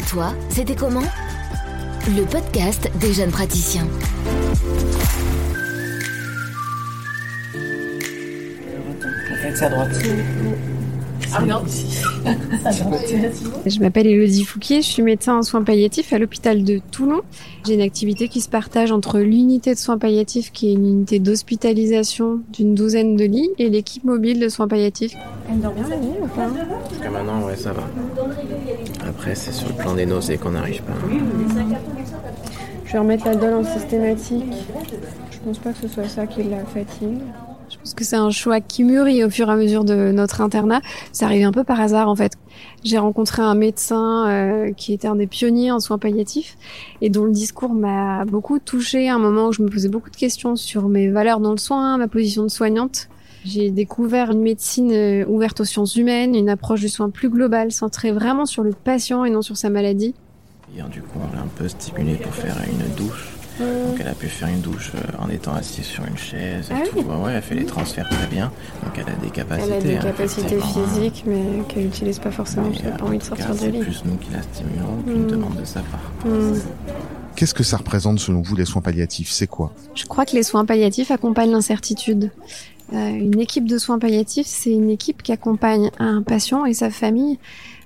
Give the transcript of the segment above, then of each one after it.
Et toi, c'était comment? Le podcast des jeunes praticiens. Je m'appelle Elodie Fouquier, je suis médecin en soins palliatifs à l'hôpital de Toulon. J'ai une activité qui se partage entre l'unité de soins palliatifs qui est une unité d'hospitalisation d'une douzaine de lits et l'équipe mobile de soins palliatifs. Elle dort bien la nuit ou pas? Jusqu'à maintenant, ouais, ça va. Après, c'est sur le plan des nausées qu'on n'arrive pas. Je vais remettre la dolle en systématique. Je pense pas que ce soit ça qui la fatigue. Je pense que c'est un choix qui mûrit au fur et à mesure de notre internat. Ça arrive un peu par hasard en fait. J'ai rencontré un médecin euh, qui était un des pionniers en soins palliatifs et dont le discours m'a beaucoup touchée à un moment où je me posais beaucoup de questions sur mes valeurs dans le soin, ma position de soignante. J'ai découvert une médecine euh, ouverte aux sciences humaines, une approche du soin plus globale, centrée vraiment sur le patient et non sur sa maladie. Hier, du coup, on l'a un peu stimulé pour faire une douche. Donc elle a pu faire une douche euh, en étant assise sur une chaise et Ah tout. oui. Ouais, ouais, elle fait les transferts très bien. Donc elle a des capacités. Elle a des hein, capacités hein. physiques mais qu'elle n'utilise pas forcément qu'elle n'a euh, pas envie en de sortir cas, du c'est lit. plus nous qui la stimulons qu'une Mm. demande de sa part. Hmm. Qu'est-ce que ça représente selon vous les soins palliatifs? C'est quoi? Je crois que les soins palliatifs accompagnent l'incertitude. Euh, une équipe de soins palliatifs, c'est une équipe qui accompagne un patient et sa famille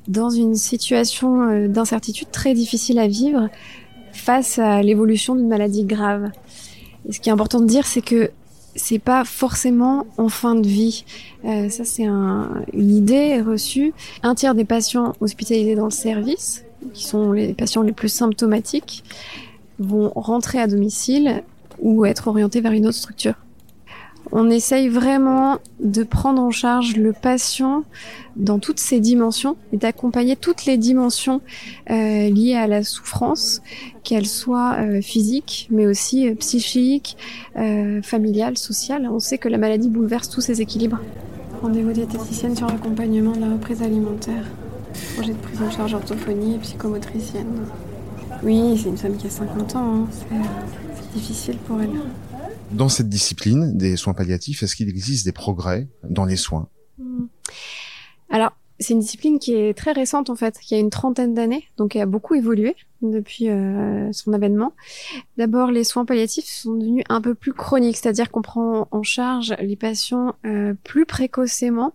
dans une situation euh, d'incertitude très difficile à vivre face à l'évolution d'une maladie grave. Et ce qui est important de dire, c'est que c'est pas forcément en fin de vie. Euh, ça, c'est un- une idée reçue. Un tiers des patients hospitalisés dans le service, qui sont les patients les plus symptomatiques, vont rentrer à domicile ou être orientés vers une autre structure. On essaye vraiment de prendre en charge le patient dans toutes ses dimensions et d'accompagner toutes les dimensions euh, liées à la souffrance, qu'elles soient euh, physiques, mais aussi euh, psychiques, euh, familiales, sociales. On sait que la maladie bouleverse tous ces équilibres. Rendez-vous diététicienne sur l'accompagnement de la reprise alimentaire. Projet de prise en charge orthophonie et psychomotricienne. Oui, c'est une femme qui a 50 ans. hein. C'est c'est difficile pour elle. Dans cette discipline des soins palliatifs, est-ce qu'il existe des progrès dans les soins? Hmm. Alors, c'est une discipline qui est très récente en fait, qui a une trentaine d'années, donc qui a beaucoup évolué depuis euh, son avènement. D'abord, les soins palliatifs sont devenus un peu plus chroniques, c'est-à-dire qu'on prend en charge les patients euh, plus précocement.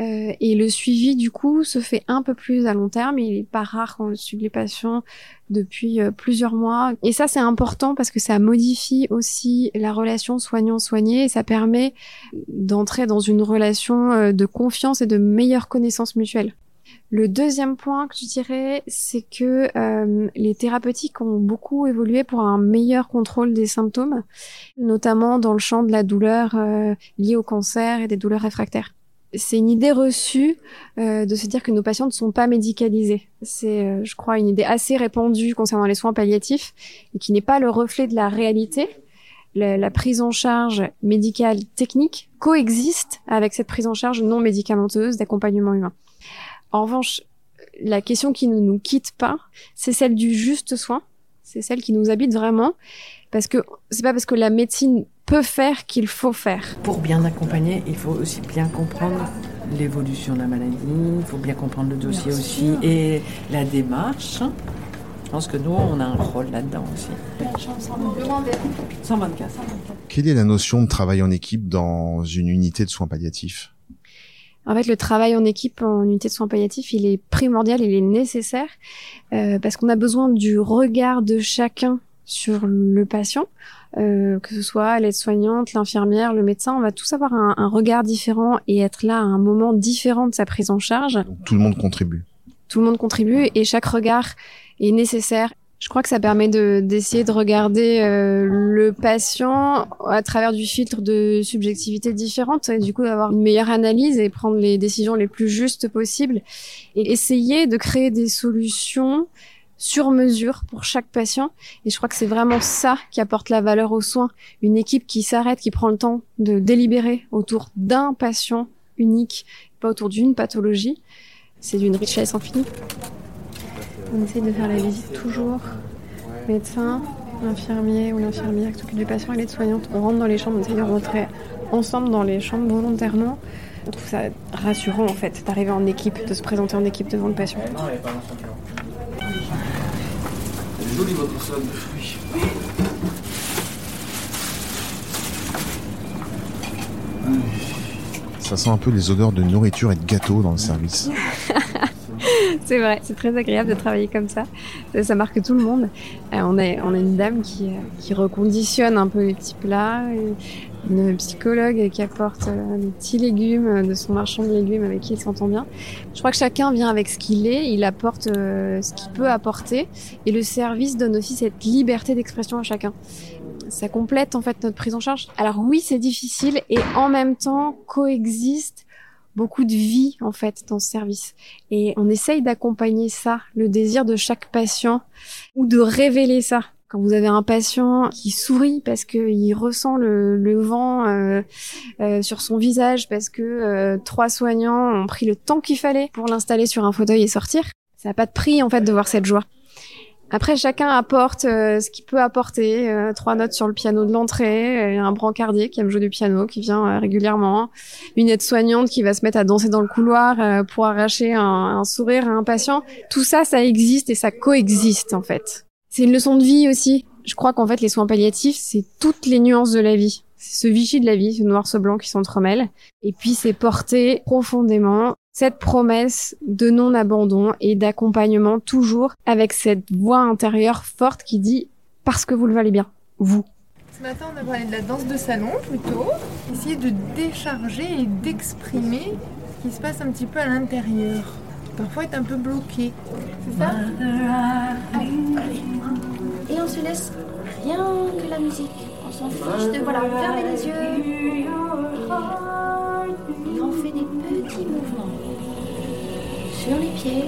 Euh, et le suivi, du coup, se fait un peu plus à long terme. Il est pas rare qu'on suive les patients depuis euh, plusieurs mois. Et ça, c'est important parce que ça modifie aussi la relation soignant-soigné et ça permet d'entrer dans une relation euh, de confiance et de meilleure connaissance mutuelle. Le deuxième point que je dirais, c'est que les thérapeutiques ont beaucoup évolué pour un meilleur contrôle des symptômes, notamment dans le champ de la douleur liée au cancer et des douleurs réfractaires. C'est une idée reçue euh, de se dire que nos patients ne sont pas médicalisés. C'est, euh, je crois, une idée assez répandue concernant les soins palliatifs et qui n'est pas le reflet de la réalité la, la prise en charge médicale technique coexiste avec cette prise en charge non médicamenteuse d'accompagnement humain. En revanche, la question qui ne nous quitte pas, c'est celle du juste soin. C'est celle qui nous habite vraiment, parce que c'est pas parce que la médecine peut faire qu'il faut faire. Pour bien accompagner, il faut aussi bien comprendre l'évolution de la maladie, il faut bien comprendre le dossier aussi et la démarche. Je pense que nous, on a un rôle là-dedans aussi. 124. Quelle est la notion de travail en équipe dans une unité de soins palliatifs? En fait, le travail en équipe en unité de soins palliatifs, il est primordial, il est nécessaire, euh, parce qu'on a besoin du regard de chacun sur le patient, euh, que ce soit l'aide-soignante, l'infirmière, le médecin, on va tous avoir un, un regard différent et être là à un moment différent de sa prise en charge. Donc, Tout le monde contribue. Tout le monde contribue et chaque regard est nécessaire. Je crois que ça permet de d'essayer de regarder euh, le patient à travers du filtre de subjectivité différente et du coup d'avoir une meilleure analyse et prendre les décisions les plus justes possibles et essayer de créer des solutions sur mesure pour chaque patient et je crois que c'est vraiment ça qui apporte la valeur aux soins une équipe qui s'arrête qui prend le temps de délibérer autour d'un patient unique pas autour d'une pathologie c'est d'une richesse infinie on essaye de faire la visite toujours. Médecin, l'infirmier ou l'infirmière qui s'occupe du patient et l'aide-soignante. On rentre dans les chambres, on essaye de rentrer ensemble dans les chambres volontairement. On trouve ça rassurant en fait, d'arriver en équipe, de se présenter en équipe devant le patient. Votre. Ça sent un peu les odeurs de nourriture et de gâteaux dans le service. c'est vrai, c'est très agréable de travailler comme ça. Ça, ça marque tout le monde. Euh, on, a, on a une dame qui, euh, qui reconditionne un peu les petits plats, une psychologue qui apporte euh, des petits légumes euh, de son marchand de légumes avec qui il s'entend bien. Je crois que chacun vient avec ce qu'il est, il apporte euh, ce qu'il peut apporter et le service donne aussi cette liberté d'expression à chacun ça complète en fait notre prise en charge. Alors oui, c'est difficile et en même temps coexiste beaucoup de vie en fait dans ce service. Et on essaye d'accompagner ça, le désir de chaque patient ou de révéler ça. Quand vous avez un patient qui sourit parce qu'il ressent le, le vent euh, euh, sur son visage, parce que euh, trois soignants ont pris le temps qu'il fallait pour l'installer sur un fauteuil et sortir, ça n'a pas de prix en fait de voir cette joie. Après, chacun apporte euh, ce qu'il peut apporter. Euh, trois notes sur le piano de l'entrée, euh, un brancardier qui aime jouer du piano, qui vient régulièrement, une aide-soignante qui va se mettre à danser dans le couloir pour arracher un, un, sourire à un patient. Tout ça, ça existe et ça coexiste en fait. C'est une leçon de vie aussi. Je crois qu'en fait, les soins palliatifs, c'est toutes les nuances de la vie. C'est ce Vichy de la vie, ce noir, ce blanc qui s'entremêlent. Et puis, c'est porté profondément cette promesse de non-abandon et d'accompagnement toujours avec cette voix intérieure forte qui dit parce que vous le valez bien, vous. Ce matin, on a parlé de la danse de salon plutôt, essayer de décharger et d'exprimer ce qui se passe un petit peu à l'intérieur. Parfois être un peu bloqué, c'est ça? On se laisse rien que la musique. On s'en fiche de voilà, fermer les yeux. Et on fait des petits mouvements sur les pieds.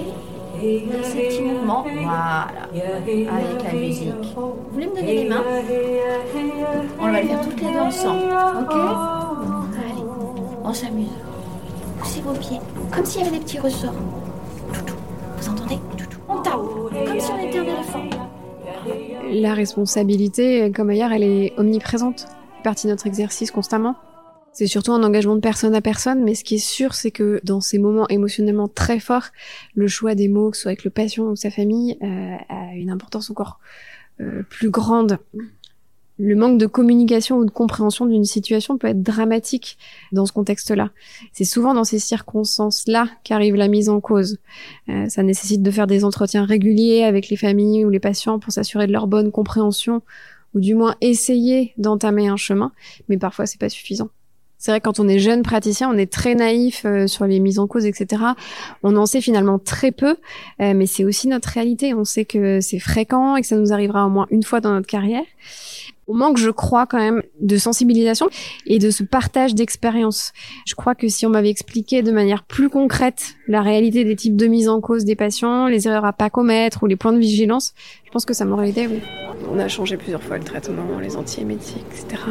Et ces petits mouvements, voilà, avec la musique. Vous voulez me donner les mains? On va le faire toutes les deux ensemble, ok? Allez, on s'amuse. Poussez vos pieds, comme s'il y avait des petits ressorts. Toutou, vous entendez? Toutou, on tape, comme si on était un éléphant. La responsabilité, comme ailleurs, elle est omniprésente, partie de notre exercice constamment. C'est surtout un engagement de personne à personne, mais ce qui est sûr, c'est que dans ces moments émotionnellement très forts, le choix des mots, que ce soit avec le patient ou sa famille, euh, a une importance encore euh, plus grande. Le manque de communication ou de compréhension d'une situation peut être dramatique dans ce contexte-là. C'est souvent dans ces circonstances-là qu'arrive la mise en cause. Euh, ça nécessite de faire des entretiens réguliers avec les familles ou les patients pour s'assurer de leur bonne compréhension ou du moins essayer d'entamer un chemin, mais parfois c'est pas suffisant. C'est vrai quand on est jeune praticien, on est très naïf euh, sur les mises en cause, etc. On en sait finalement très peu, euh, mais c'est aussi notre réalité. On sait que c'est fréquent et que ça nous arrivera au moins une fois dans notre carrière. On manque, je crois, quand même de sensibilisation et de ce partage d'expérience. Je crois que si on m'avait expliqué de manière plus concrète la réalité des types de mise en cause des patients, les erreurs à pas commettre ou les points de vigilance, je pense que ça m'aurait aidé, oui. On a changé plusieurs fois le traitement, les antiémétiques, etc.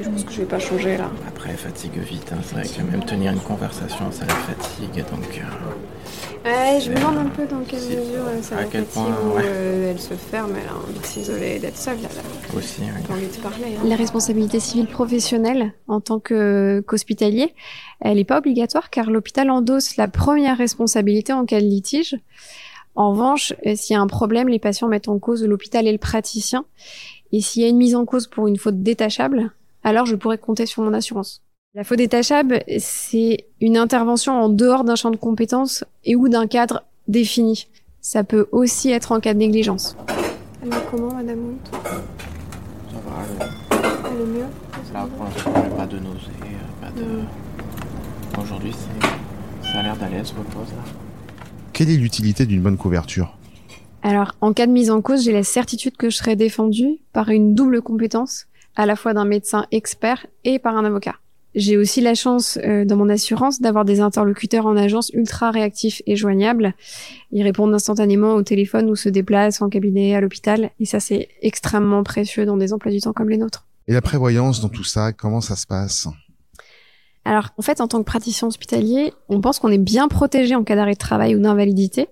Je pense que je vais pas changer là. Après, elle fatigue vite. Hein. C'est vrai que même tenir une conversation, ça la fatigue. Donc, euh... ouais, je me demande un peu dans quelle mesure ça la quel fatigue point, ou ouais. euh, elle se ferme, elle a envie de s'isoler, d'être seule. Là, là. Aussi, oui. Envie de parler. hein. La responsabilité civile professionnelle en tant que qu'hospitalier, elle n'est pas obligatoire car l'hôpital endosse la première responsabilité en cas de litige. En revanche, euh, s'il y a un problème, les patients mettent en cause l'hôpital et le praticien. Et s'il y a une mise en cause pour une faute détachable, alors je pourrais compter sur mon assurance. La faute détachable, c'est une intervention en dehors d'un champ de compétences et ou d'un cadre défini. Ça peut aussi être en cas de négligence. Elle va comment, Madame Ça va. le- Elle est mieux Là, pour l'instant, j'ai pas de nausées. euh, Pas de... Aujourd'hui, c'est... ça a l'air d'aller. Elle se repose là. Quelle est l'utilité d'une bonne couverture Alors, en cas de mise en cause, j'ai la certitude que je serai défendue par une double compétence, à la fois d'un médecin expert et par un avocat. J'ai aussi la chance, euh, dans mon assurance, d'avoir des interlocuteurs en agence ultra réactifs et joignables. Ils répondent instantanément au téléphone ou se déplacent en cabinet, à l'hôpital. Et ça, c'est extrêmement précieux dans des emplois du temps comme les nôtres. Et la prévoyance dans tout ça, comment ça se passe? Alors, en fait, en tant que praticien hospitalier, on pense qu'on est bien protégé en cas d'arrêt de travail ou d'invalidité.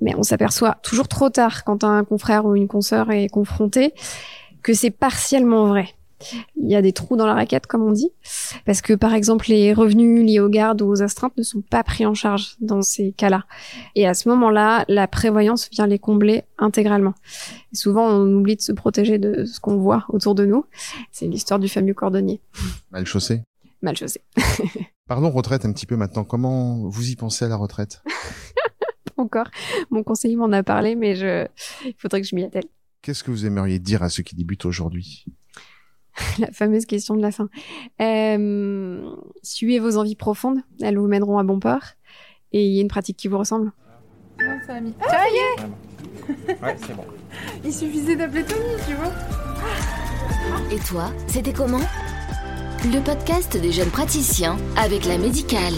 Mais on s'aperçoit toujours trop tard quand un confrère ou une consoeur est confronté que c'est partiellement vrai. Il y a des trous dans la raquette, comme on dit, parce que par exemple les revenus liés aux gardes ou aux astreintes ne sont pas pris en charge dans ces cas-là. Et à ce moment-là, la prévoyance vient les combler intégralement. Et souvent, on oublie de se protéger de ce qu'on voit autour de nous. C'est l'histoire du fameux cordonnier. Mal chaussé. Mal chaussé. Parlons retraite un petit peu maintenant. Comment vous y pensez à la retraite? Encore. Mon conseiller m'en a parlé, mais je... il faudrait que je m'y attelle. Qu'est-ce que vous aimeriez dire à ceux qui débutent aujourd'hui? La fameuse question de la fin. Euh, suivez vos envies profondes, elles vous mèneront à bon port. Et il y a une pratique qui vous ressemble. Non, ça a mis. Ah, ça y est Ouais, c'est bon. Il suffisait d'appeler Tony, tu vois. Et toi, c'était comment? Le podcast des jeunes praticiens avec la médicale.